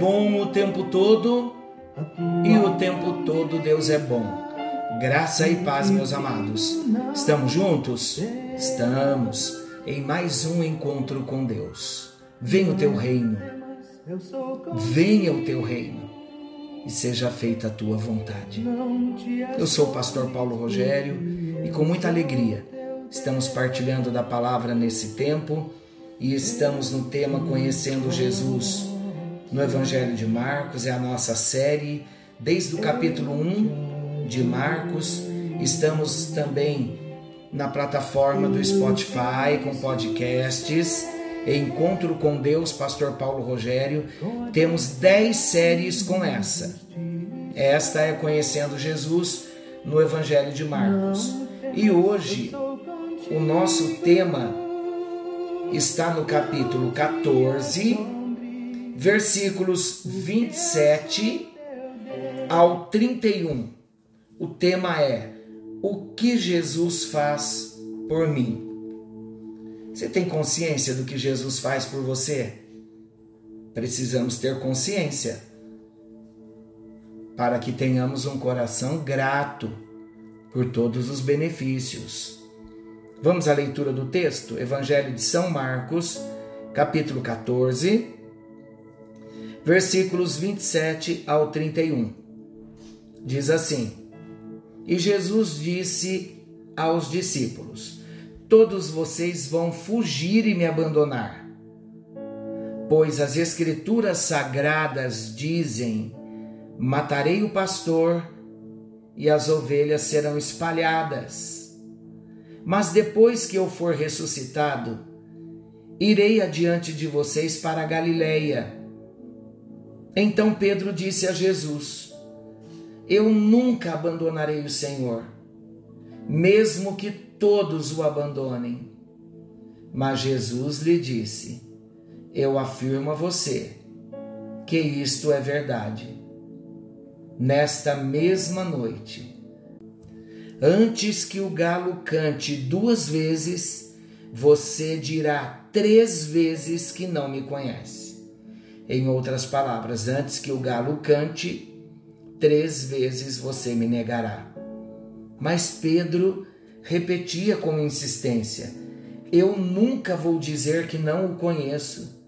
bom o tempo todo e o tempo todo Deus é bom. Graça e paz, meus amados. Estamos juntos? Estamos em mais um encontro com Deus. Venha o teu reino, venha o teu reino e seja feita a tua vontade. Eu sou o pastor Paulo Rogério e com muita alegria estamos partilhando da palavra nesse tempo e estamos no tema Conhecendo Jesus. No Evangelho de Marcos é a nossa série, desde o capítulo 1 de Marcos. Estamos também na plataforma do Spotify com podcasts. Encontro com Deus, Pastor Paulo Rogério. Temos 10 séries com essa. Esta é Conhecendo Jesus no Evangelho de Marcos. E hoje o nosso tema está no capítulo 14, versículos 27 ao 31. O tema é: O que Jesus faz por mim? Você tem consciência do que Jesus faz por você? Precisamos ter consciência para que tenhamos um coração grato por todos os benefícios. Vamos à leitura do texto, Evangelho de São Marcos, capítulo 14, versículos 27 ao 31. Diz assim: E Jesus disse aos discípulos: Todos vocês vão fugir e me abandonar, pois as Escrituras sagradas dizem: Matarei o pastor e as ovelhas serão espalhadas. Mas depois que eu for ressuscitado, irei adiante de vocês para a Galileia. Então Pedro disse a Jesus: Eu nunca abandonarei o Senhor, mesmo que todos o abandonem. Mas Jesus lhe disse: Eu afirmo a você que isto é verdade. Nesta mesma noite, antes que o galo cante duas vezes, você dirá três vezes que não me conhece. Em outras palavras, antes que o galo cante, três vezes você me negará. Mas Pedro repetia com insistência: Eu nunca vou dizer que não o conheço,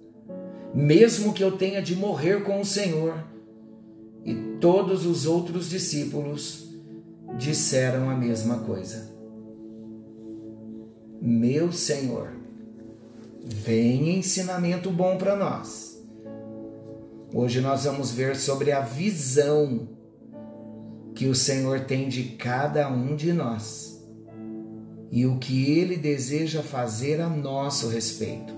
mesmo que eu tenha de morrer com o Senhor. E todos os outros discípulos disseram a mesma coisa. Meu Senhor, vem ensinamento bom para nós. Hoje nós vamos ver sobre a visão que o Senhor tem de cada um de nós e o que ele deseja fazer a nosso respeito.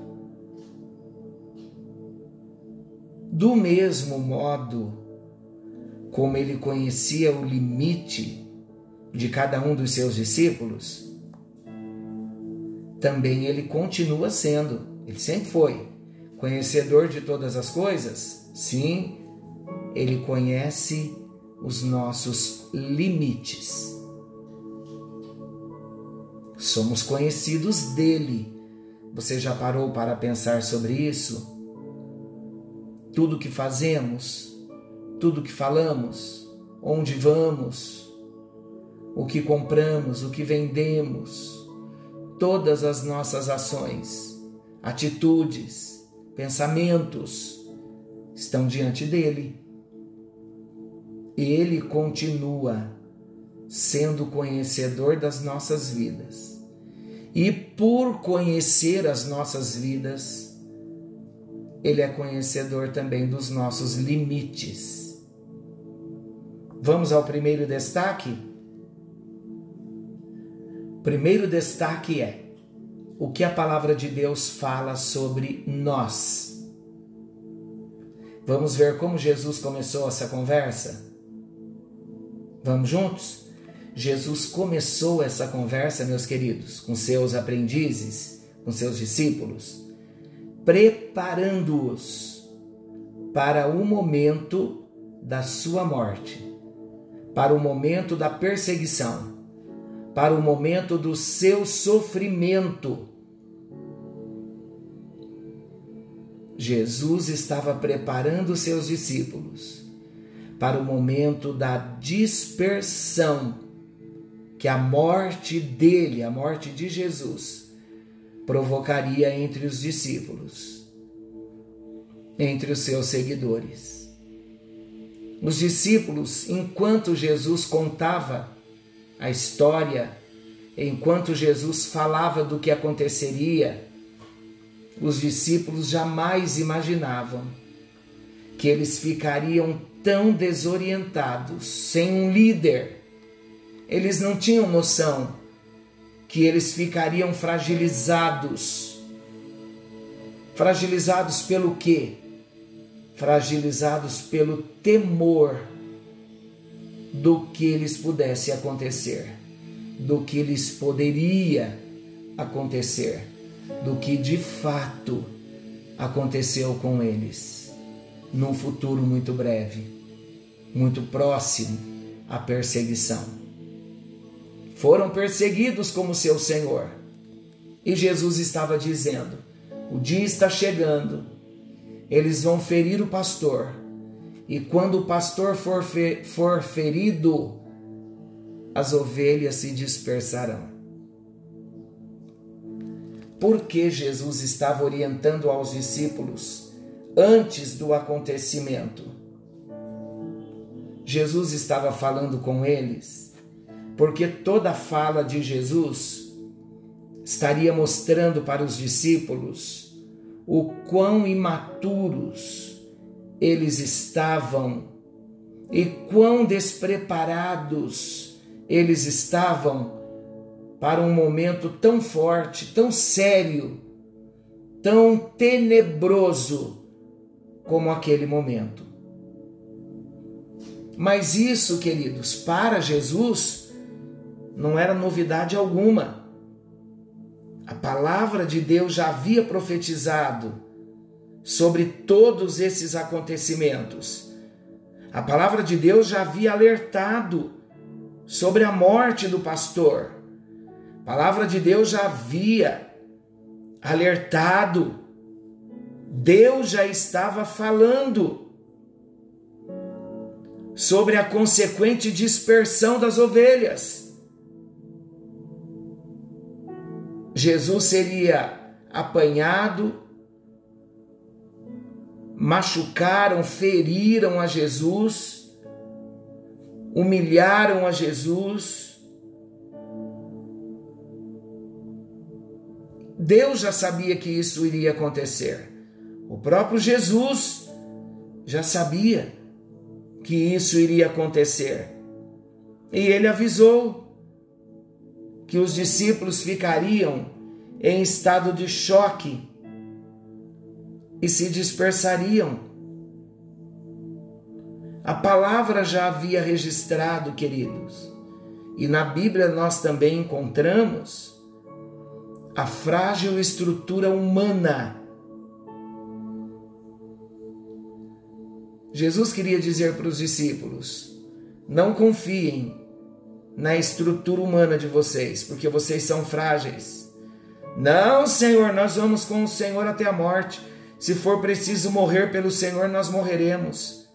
Do mesmo modo como ele conhecia o limite de cada um dos seus discípulos, também ele continua sendo, ele sempre foi conhecedor de todas as coisas. Sim, ele conhece os nossos limites. Somos conhecidos dele. Você já parou para pensar sobre isso? Tudo que fazemos, tudo que falamos, onde vamos, o que compramos, o que vendemos, todas as nossas ações, atitudes, pensamentos estão diante dele. Ele continua sendo conhecedor das nossas vidas. E por conhecer as nossas vidas, ele é conhecedor também dos nossos limites. Vamos ao primeiro destaque? Primeiro destaque é o que a palavra de Deus fala sobre nós. Vamos ver como Jesus começou essa conversa? Vamos juntos? Jesus começou essa conversa, meus queridos, com seus aprendizes, com seus discípulos, preparando-os para o momento da sua morte, para o momento da perseguição, para o momento do seu sofrimento. Jesus estava preparando seus discípulos para o momento da dispersão que a morte dele, a morte de Jesus, provocaria entre os discípulos, entre os seus seguidores. Os discípulos, enquanto Jesus contava a história, enquanto Jesus falava do que aconteceria, os discípulos jamais imaginavam que eles ficariam tão desorientados, sem um líder. Eles não tinham noção que eles ficariam fragilizados. Fragilizados pelo quê? Fragilizados pelo temor do que lhes pudesse acontecer, do que lhes poderia acontecer, do que de fato aconteceu com eles num futuro muito breve, muito próximo à perseguição. Foram perseguidos como seu Senhor. E Jesus estava dizendo: o dia está chegando, eles vão ferir o pastor e quando o pastor for, fe for ferido, as ovelhas se dispersarão. Por que Jesus estava orientando aos discípulos antes do acontecimento? Jesus estava falando com eles, porque toda fala de Jesus estaria mostrando para os discípulos o quão imaturos eles estavam e quão despreparados eles estavam para um momento tão forte, tão sério, tão tenebroso como aquele momento. Mas isso, queridos, para Jesus não era novidade alguma. A palavra de Deus já havia profetizado sobre todos esses acontecimentos. A palavra de Deus já havia alertado sobre a morte do pastor. A palavra de Deus já havia alertado. Deus já estava falando sobre a consequente dispersão das ovelhas. Jesus seria apanhado, machucaram, feriram a Jesus, humilharam a Jesus. Deus já sabia que isso iria acontecer. O próprio Jesus já sabia que isso iria acontecer. E ele avisou que os discípulos ficariam em estado de choque e se dispersariam. A palavra já havia registrado, queridos, e na Bíblia nós também encontramos a frágil estrutura humana. Jesus queria dizer para os discípulos: não confiem na estrutura humana de vocês, porque vocês são frágeis. Não, Senhor, nós vamos com o Senhor até a morte. Se for preciso morrer pelo Senhor, nós morreremos.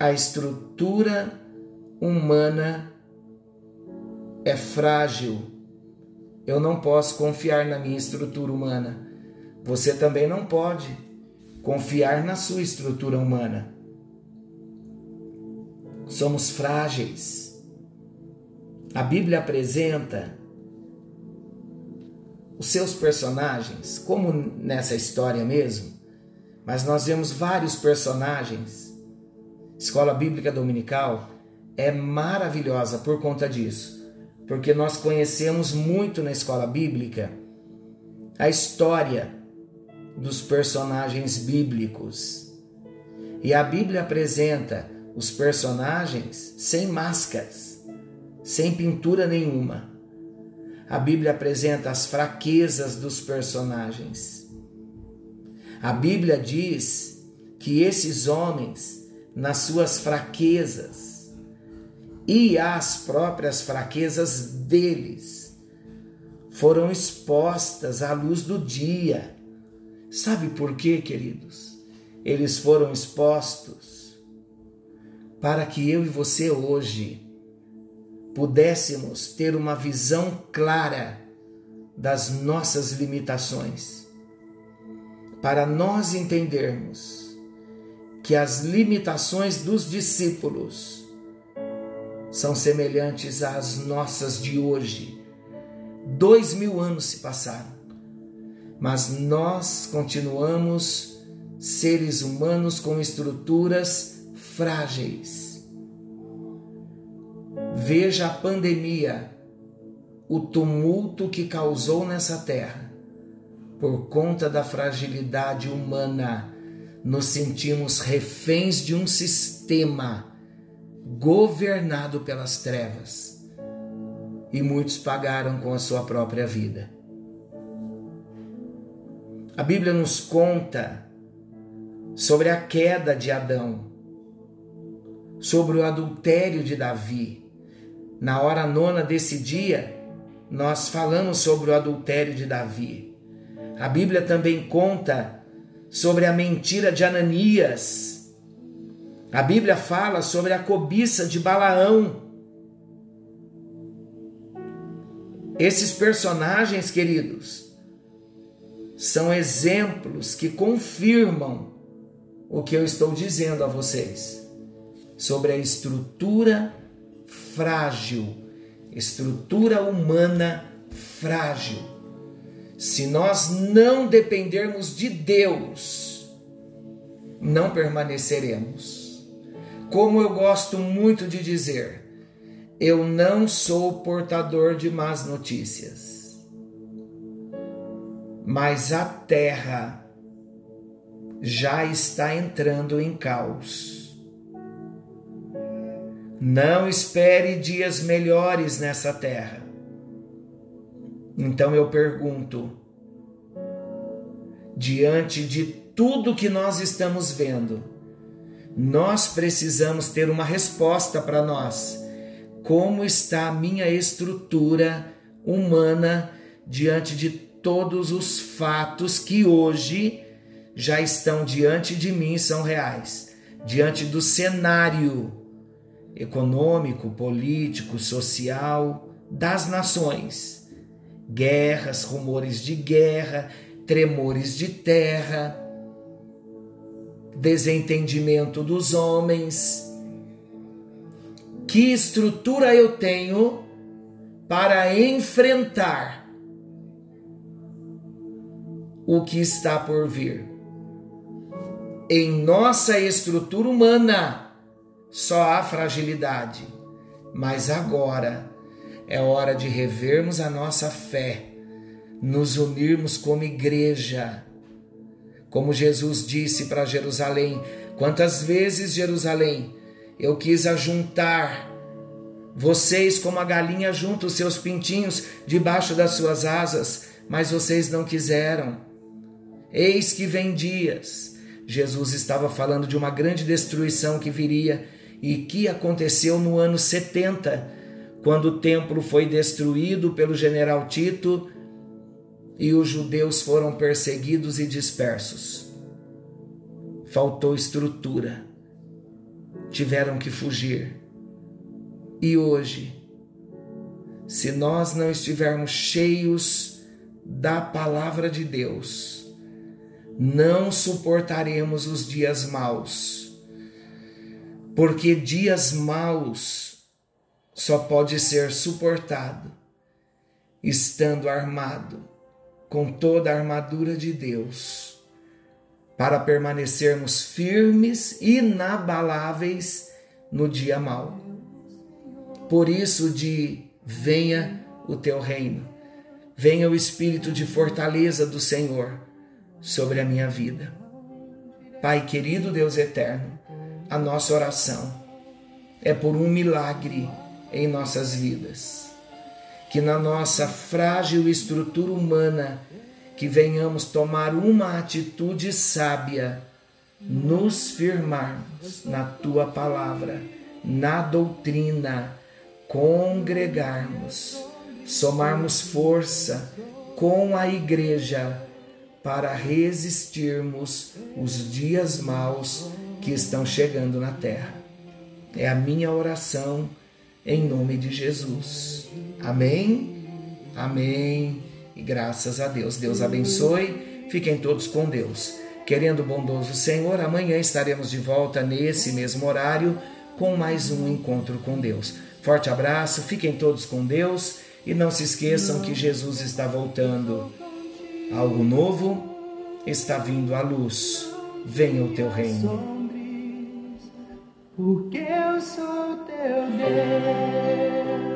A estrutura humana é frágil. Eu não posso confiar na minha estrutura humana. Você também não pode confiar na sua estrutura humana. Somos frágeis. A Bíblia apresenta os seus personagens, como nessa história mesmo, mas nós vemos vários personagens. Escola Bíblica Dominical é maravilhosa por conta disso, porque nós conhecemos muito na escola bíblica a história dos personagens bíblicos. E a Bíblia apresenta os personagens sem máscaras, sem pintura nenhuma a Bíblia apresenta as fraquezas dos personagens. A Bíblia diz que esses homens, nas suas fraquezas, e as próprias fraquezas deles foram expostas à luz do dia. Sabe por quê, queridos? Eles foram expostos para que eu e você hoje pudéssemos ter uma visão clara das nossas limitações, para nós entendermos que as limitações dos discípulos são semelhantes às nossas de hoje. Dois mil anos se passaram, mas nós continuamos seres humanos com estruturas frágeis. Veja a pandemia, o tumulto que causou nessa terra. Por conta da fragilidade humana, nos sentimos reféns de um sistema governado pelas trevas. E muitos pagaram com a sua própria vida. A Bíblia nos conta sobre a queda de Adão, sobre o adultério de Davi. Na hora nona desse dia, nós falamos sobre o adultério de Davi. A Bíblia também conta sobre a mentira de Ananias a Bíblia fala sobre a cobiça de Balaão. Esses personagens, queridos, são exemplos que confirmam o que eu estou dizendo a vocês sobre a estrutura frágil, estrutura humana frágil. Se nós não dependermos de Deus, não permaneceremos. Como eu gosto muito de dizer, eu não sou portador de más notícias, mas a terra já está entrando em caos. Não espere dias melhores nessa terra. Então eu pergunto, diante de tudo que nós estamos vendo, nós precisamos ter uma resposta para nós. Como está a minha estrutura humana diante de todos os fatos que hoje já estão diante de mim são reais, diante do cenário econômico, político, social das nações. Guerras, rumores de guerra, tremores de terra, desentendimento dos homens. Que estrutura eu tenho para enfrentar o que está por vir? Em nossa estrutura humana só há fragilidade, mas agora é hora de revermos a nossa fé, nos unirmos como igreja como Jesus disse para Jerusalém: Quantas vezes, Jerusalém, eu quis ajuntar vocês como a galinha junta os seus pintinhos debaixo das suas asas, mas vocês não quiseram. Eis que vem dias. Jesus estava falando de uma grande destruição que viria e que aconteceu no ano 70, quando o templo foi destruído pelo general Tito e os judeus foram perseguidos e dispersos. Faltou estrutura, tiveram que fugir. E hoje, se nós não estivermos cheios da palavra de Deus, não suportaremos os dias maus, porque dias maus só pode ser suportado estando armado com toda a armadura de Deus, para permanecermos firmes e inabaláveis no dia mau. Por isso, de venha o teu reino, venha o espírito de fortaleza do Senhor sobre a minha vida. Pai querido Deus eterno, a nossa oração é por um milagre em nossas vidas que na nossa frágil estrutura humana que venhamos tomar uma atitude sábia, nos firmarmos na tua palavra na doutrina, congregarmos, somarmos força com a igreja para resistirmos os dias maus que estão chegando na terra. É a minha oração em nome de Jesus. Amém? Amém. E graças a Deus. Deus abençoe. Fiquem todos com Deus. Querendo o bondoso Senhor, amanhã estaremos de volta nesse mesmo horário com mais um encontro com Deus. Forte abraço, fiquem todos com Deus e não se esqueçam que Jesus está voltando. Algo novo está vindo à luz. Venha o teu reino. Porque eu sou teu Deus.